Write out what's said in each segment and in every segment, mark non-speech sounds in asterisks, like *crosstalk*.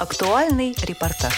Актуальный репортаж.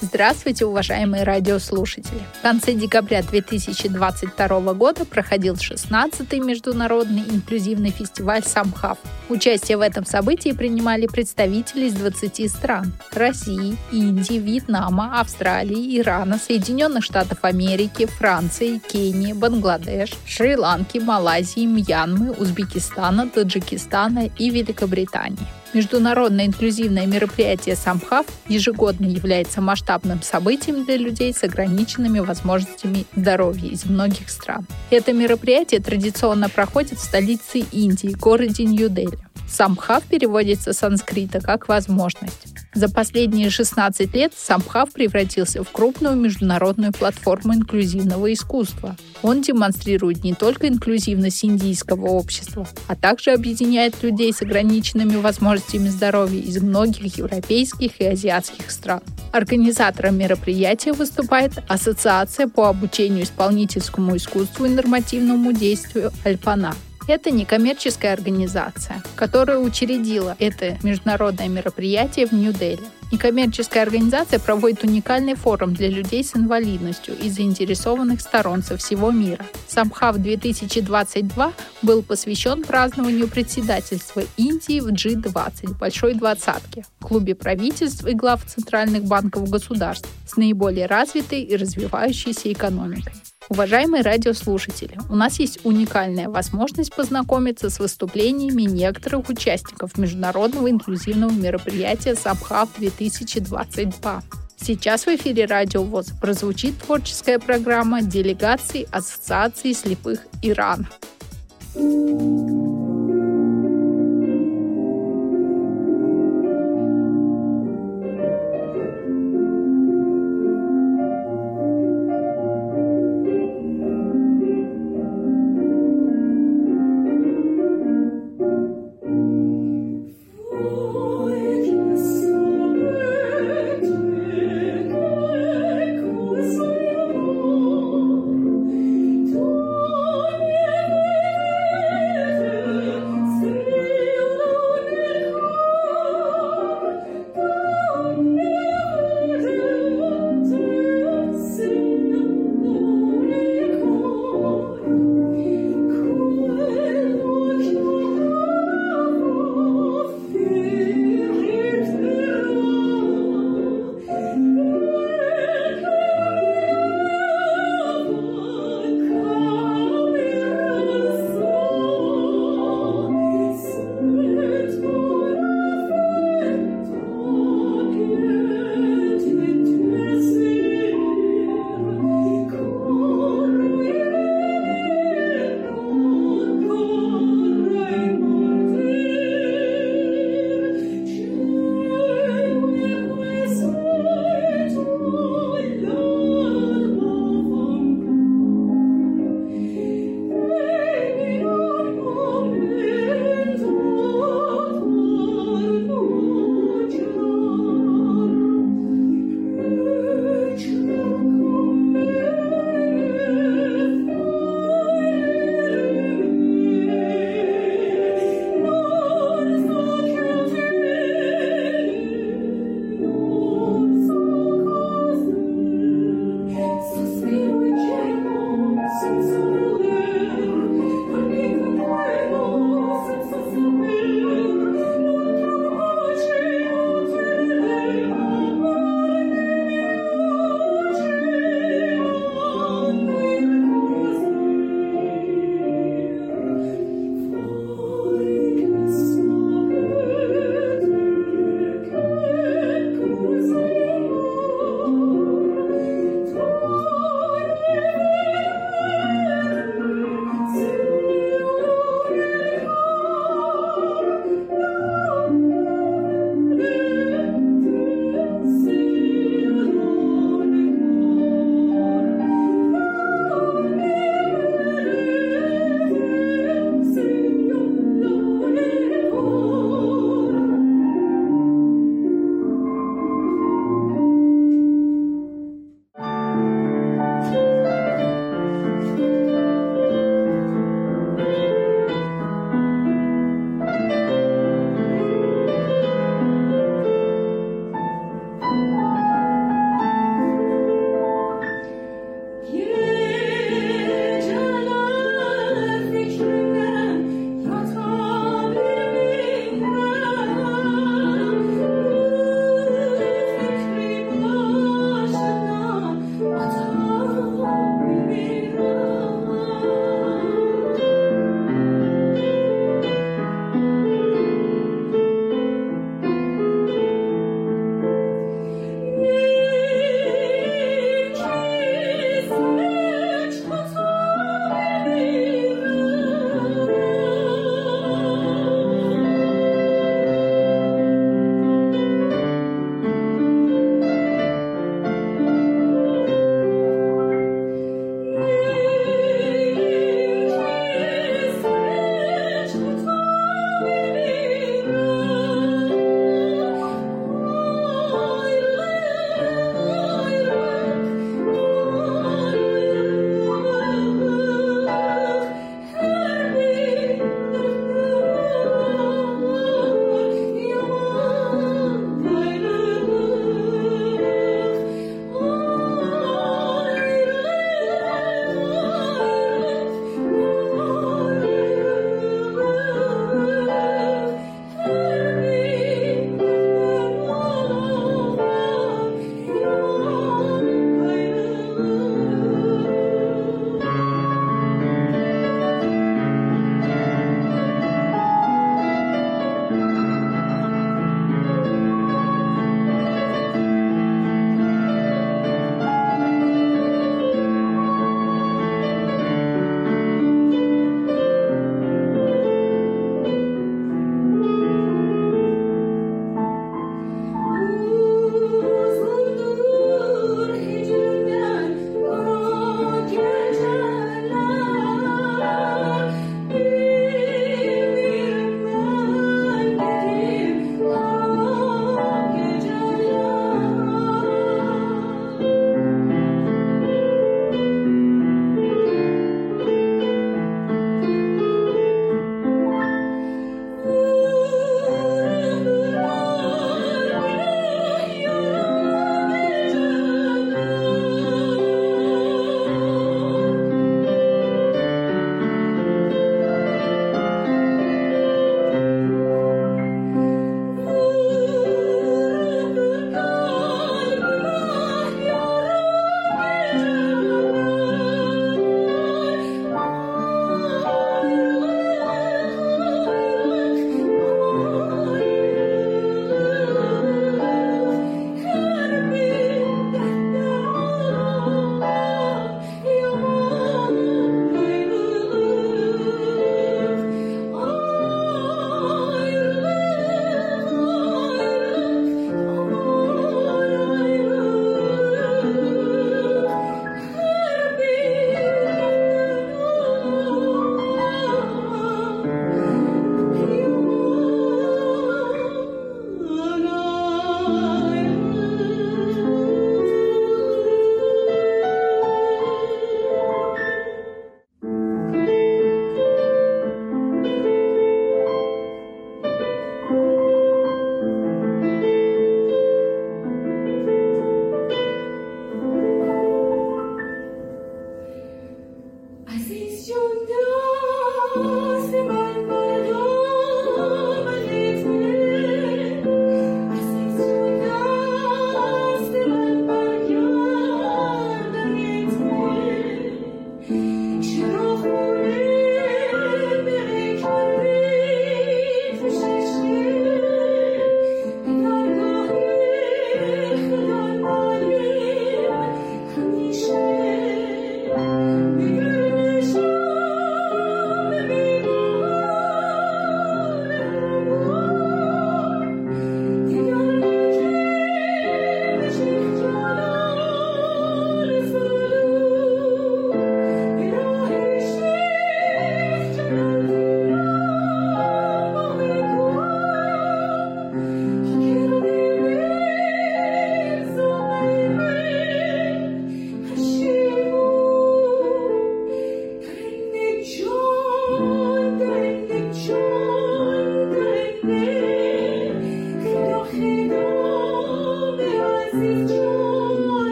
Здравствуйте, уважаемые радиослушатели! В конце декабря 2022 года проходил 16-й международный инклюзивный фестиваль «Самхав». Участие в этом событии принимали представители из 20 стран – России, Индии, Вьетнама, Австралии, Ирана, Соединенных Штатов Америки, Франции, Кении, Бангладеш, Шри-Ланки, Малайзии, Мьянмы, Узбекистана, Таджикистана и Великобритании. Международное инклюзивное мероприятие «Самхав» ежегодно является масштабным событием для людей с ограниченными возможностями здоровья из многих стран. Это мероприятие традиционно проходит в столице Индии, городе Нью-Дели. Самхав переводится с санскрита как «возможность». За последние 16 лет Самхав превратился в крупную международную платформу инклюзивного искусства. Он демонстрирует не только инклюзивность индийского общества, а также объединяет людей с ограниченными возможностями здоровья из многих европейских и азиатских стран. Организатором мероприятия выступает Ассоциация по обучению исполнительскому искусству и нормативному действию «Альпана». Это некоммерческая организация, которая учредила это международное мероприятие в Нью-Дели. Некоммерческая организация проводит уникальный форум для людей с инвалидностью и заинтересованных сторон со всего мира. Самхав 2022 был посвящен празднованию председательства Индии в G20 Большой двадцатке, клубе правительств и глав центральных банков государств с наиболее развитой и развивающейся экономикой. Уважаемые радиослушатели, у нас есть уникальная возможность познакомиться с выступлениями некоторых участников международного инклюзивного мероприятия «Самхаб-2022». Сейчас в эфире Радио ВОЗ прозвучит творческая программа делегации Ассоциации слепых Ирана.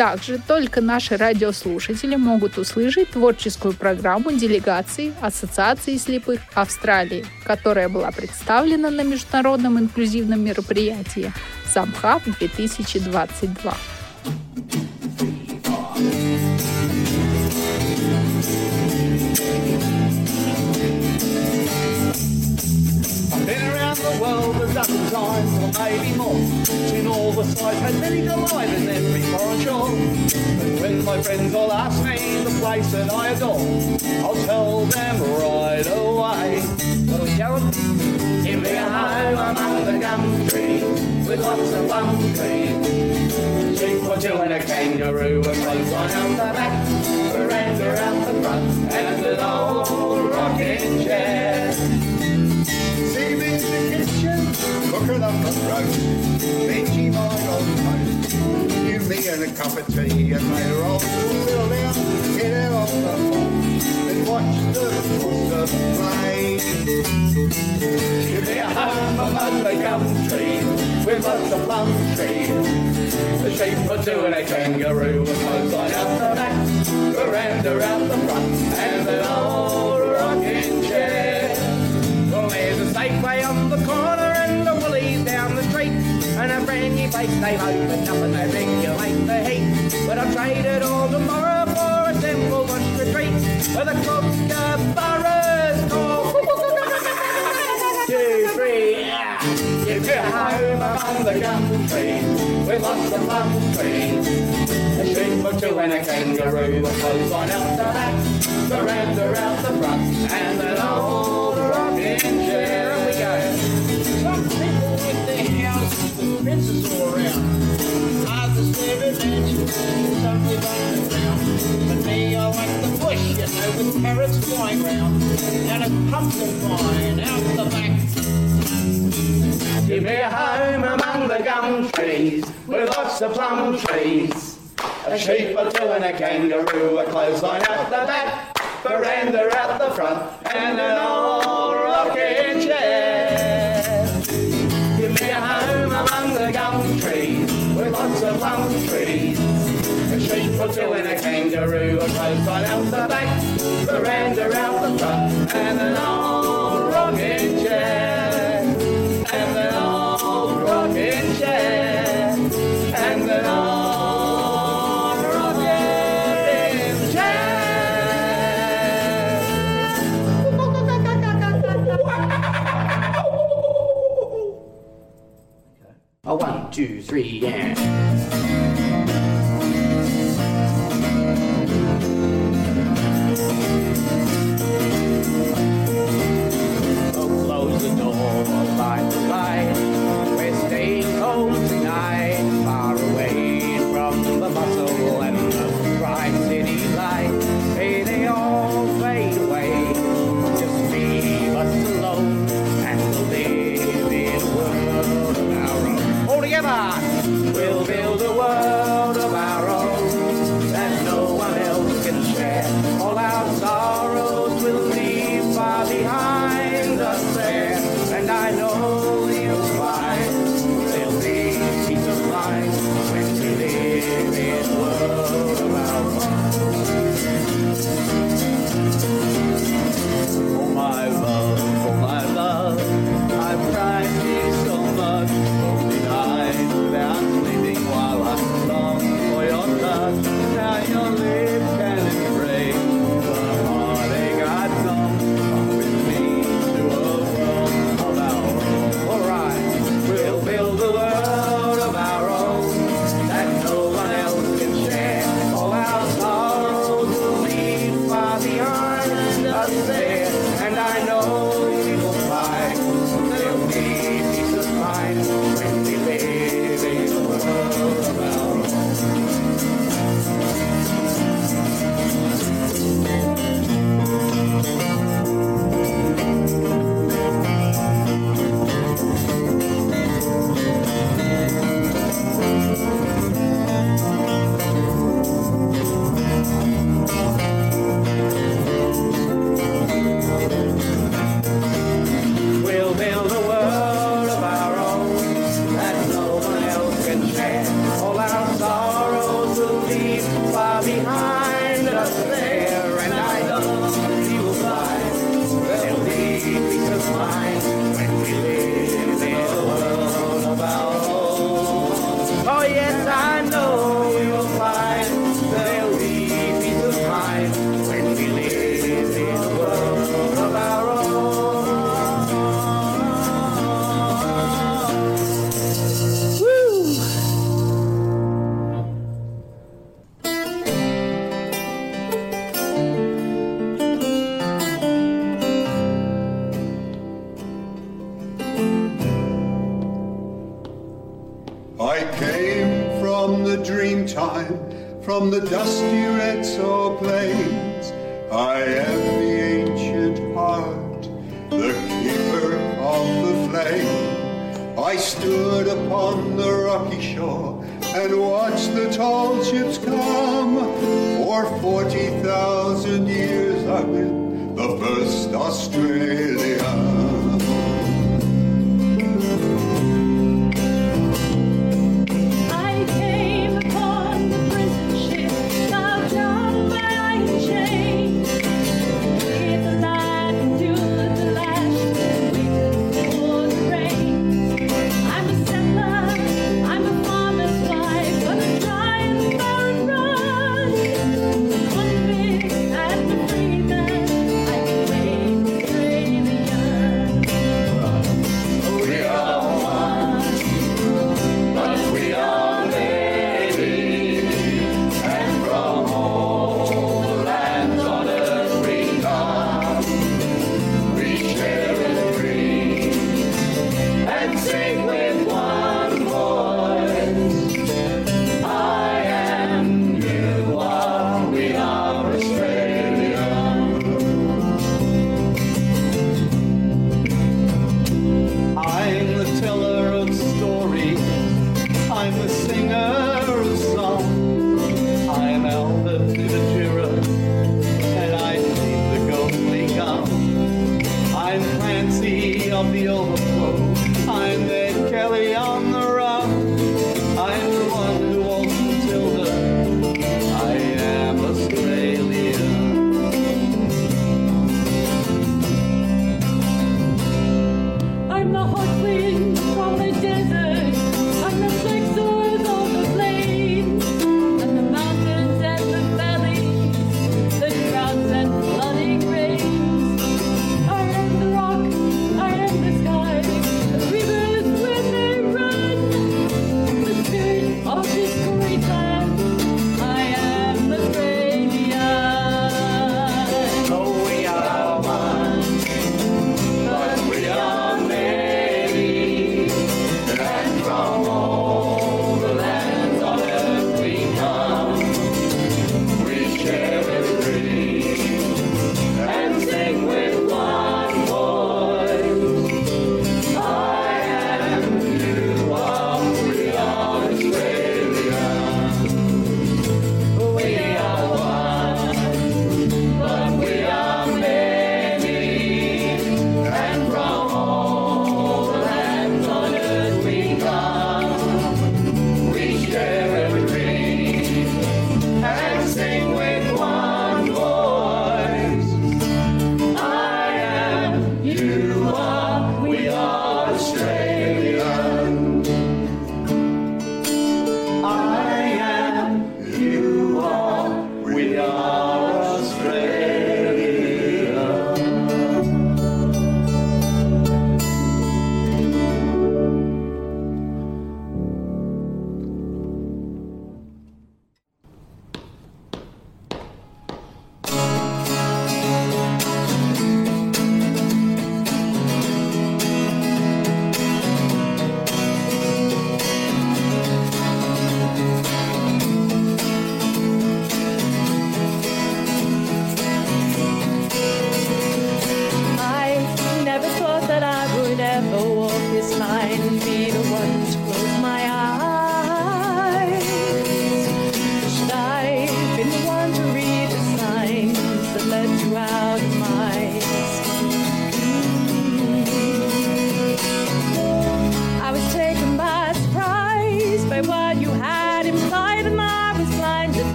Также только наши радиослушатели могут услышать творческую программу делегации Ассоциации слепых Австралии, которая была представлена на международном инклюзивном мероприятии «Самхаб 2022». Times, or maybe more. In all the sights, had many alive in every shore. But when my friends all ask me the place that I adore, I'll tell them right away. We going? Give me a home among the gum trees, with lots of plum trees. Sheep or two and a kangaroo, and clothes on out the back, veranda out the front, and an old rocking chair on the road, Benji might on toast. You, me and a cup of tea and later on we'll out, get out of the box and watch the horses play. Give me a home among the gum trees, we've got the plum trees. The sheep were two and a kangaroo was both on out the back, around around a place they've opened up and they regulate the heat. But I'll trade it all tomorrow for a simple bush retreat where the kookaburras call. *laughs* Two, three, yeah. You get home among the trees with lots of trees. A sheep or two and a kangaroo, the clothesline out the back, the veranda out the front, and an old the bush, you know, with flying round. And a pumpkin. Give me a home among the gum trees, with lots of plum trees. A sheep two and a kangaroo, a clothesline out the back, veranda out the front, and an old rocking Two and a kangaroo, a clothesline out the back, veranda out the front, and an old rocking chair. And an old rocking chair. And an old rocking chair. *laughs* A one, two, three, yeah. all by light. From the dusty red soil plains.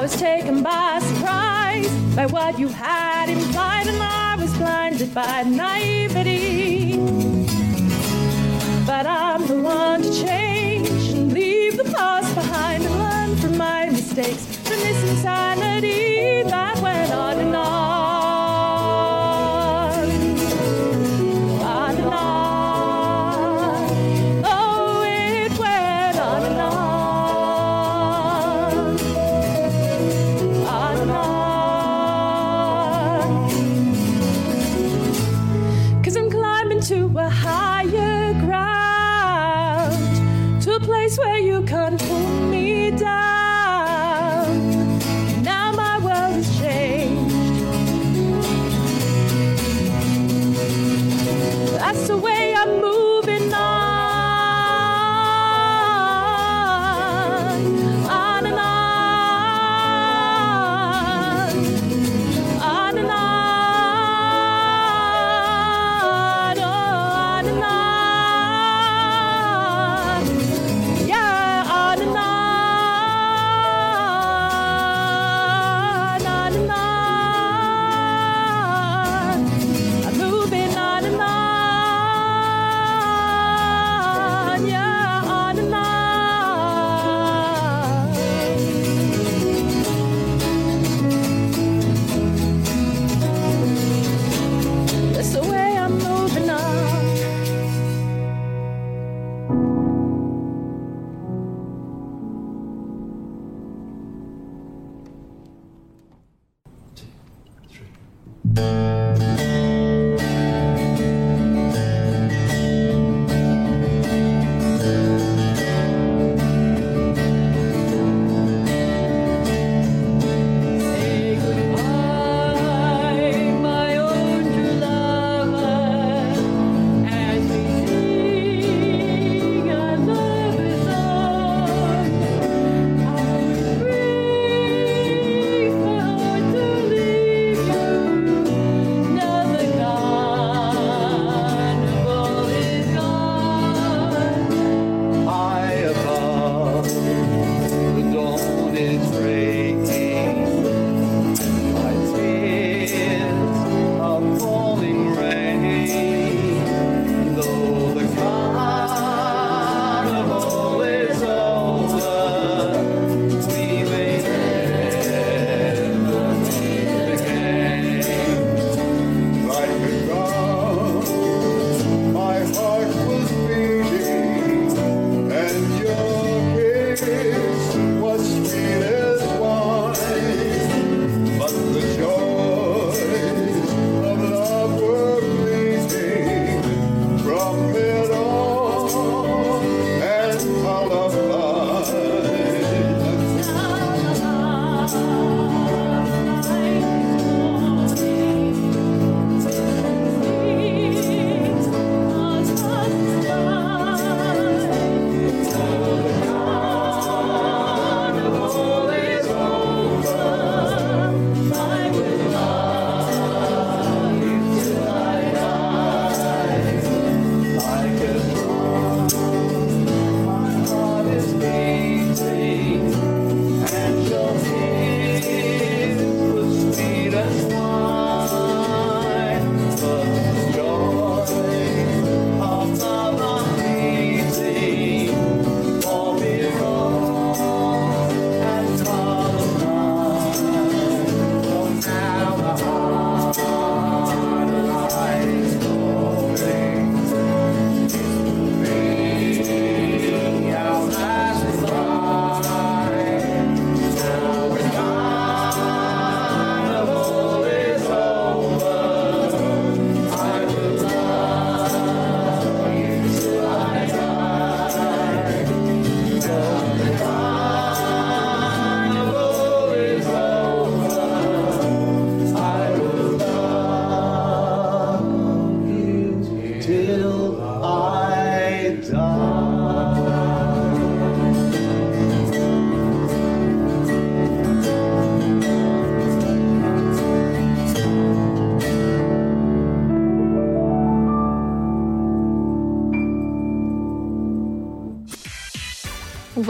I was taken by surprise by what you had implied, and I was blinded by naivety. But I'm the one to change and leave the past behind and learn from my mistakes, from this insanity that went on and on.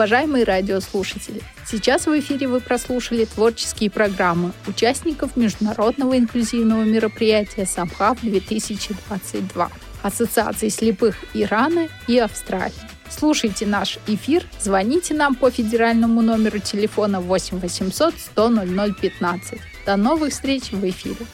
Уважаемые радиослушатели, сейчас в эфире вы прослушали творческие программы участников международного инклюзивного мероприятия «Самхаб-2022» Ассоциации слепых Ирана и Австралии. Слушайте наш эфир, звоните нам по федеральному номеру телефона 8 800 100 0015. До новых встреч в эфире.